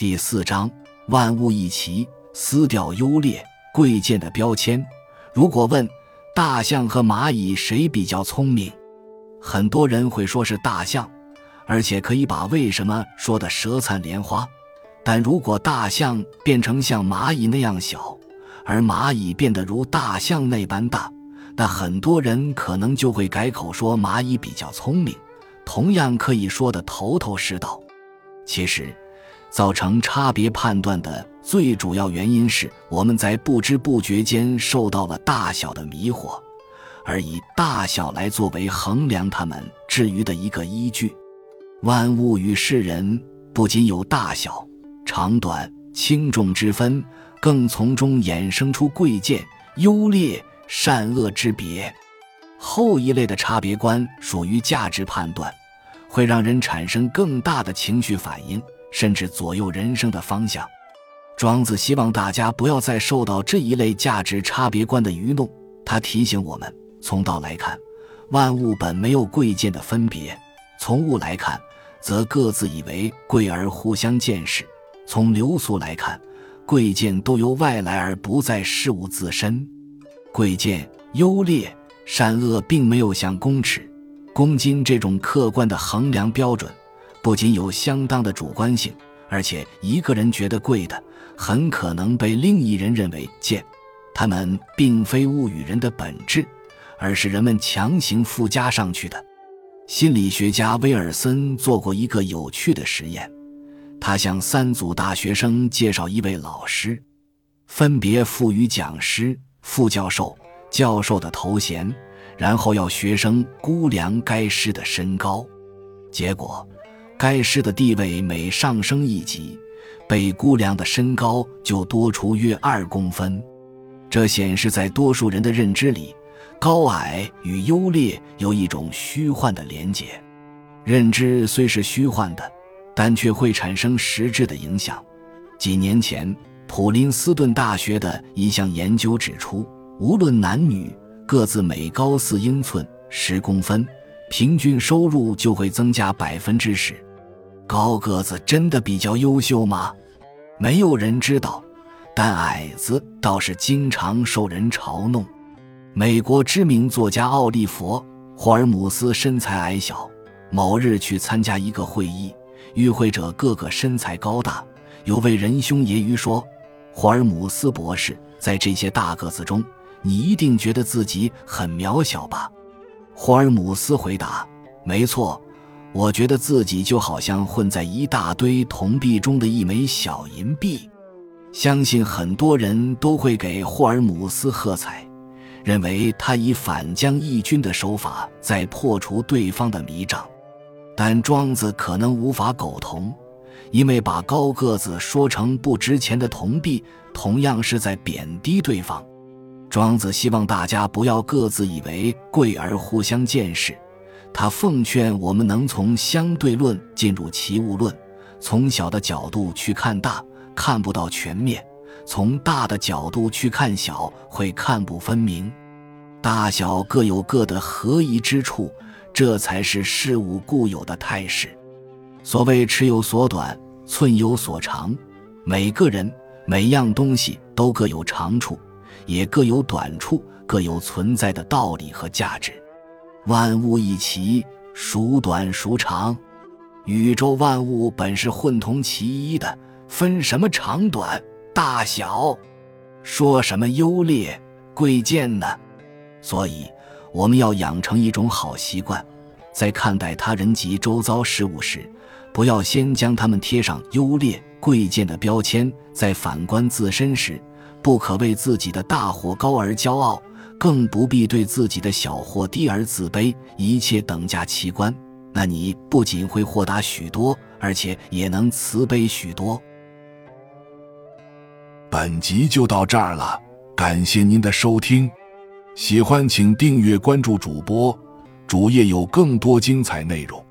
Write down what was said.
第四章，万物一齐，撕掉优劣贵贱的标签。如果问大象和蚂蚁谁比较聪明，很多人会说是大象，而且可以把为什么说的舌灿莲花。但如果大象变成像蚂蚁那样小，而蚂蚁变得如大象那般大，那很多人可能就会改口说蚂蚁比较聪明，同样可以说得头头是道。其实。造成差别判断的最主要原因是我们在不知不觉间受到了大小的迷惑，而以大小来作为衡量它们之于的一个依据。万物与世人不仅有大小、长短、轻重之分，更从中衍生出贵贱、优劣、善恶之别。后一类的差别观属于价值判断，会让人产生更大的情绪反应。甚至左右人生的方向。庄子希望大家不要再受到这一类价值差别观的愚弄。他提醒我们：从道来看，万物本没有贵贱的分别；从物来看，则各自以为贵而互相见识；从流俗来看，贵贱都由外来而不在事物自身。贵贱、优劣、善恶，并没有像公尺、公斤这种客观的衡量标准。不仅有相当的主观性，而且一个人觉得贵的，很可能被另一人认为贱。它们并非物与人的本质，而是人们强行附加上去的。心理学家威尔森做过一个有趣的实验，他向三组大学生介绍一位老师，分别赋予讲师、副教授、教授的头衔，然后要学生估量该师的身高，结果。该师的地位每上升一级，被估量的身高就多出约二公分。这显示在多数人的认知里，高矮与优劣有一种虚幻的连结。认知虽是虚幻的，但却会产生实质的影响。几年前，普林斯顿大学的一项研究指出，无论男女，各自每高四英寸（十公分），平均收入就会增加百分之十。高个子真的比较优秀吗？没有人知道，但矮子倒是经常受人嘲弄。美国知名作家奥利弗·霍尔姆斯身材矮小，某日去参加一个会议，与会者个个身材高大。有位仁兄揶揄说：“霍尔姆斯博士，在这些大个子中，你一定觉得自己很渺小吧？”霍尔姆斯回答：“没错。”我觉得自己就好像混在一大堆铜币中的一枚小银币，相信很多人都会给霍尔姆斯喝彩，认为他以反将一军的手法在破除对方的迷障。但庄子可能无法苟同，因为把高个子说成不值钱的铜币，同样是在贬低对方。庄子希望大家不要各自以为贵而互相见识。他奉劝我们能从相对论进入齐物论，从小的角度去看大，看不到全面；从大的角度去看小，会看不分明。大小各有各的合宜之处，这才是事物固有的态势。所谓尺有所短，寸有所长，每个人每样东西都各有长处，也各有短处，各有存在的道理和价值。万物一齐，孰短孰长？宇宙万物本是混同其一的，分什么长短、大小，说什么优劣贵贱呢？所以，我们要养成一种好习惯，在看待他人及周遭事物时，不要先将他们贴上优劣贵贱的标签；在反观自身时，不可为自己的大或高而骄傲。更不必对自己的小或低而自卑，一切等价奇观，那你不仅会豁达许多，而且也能慈悲许多。本集就到这儿了，感谢您的收听，喜欢请订阅关注主播，主页有更多精彩内容。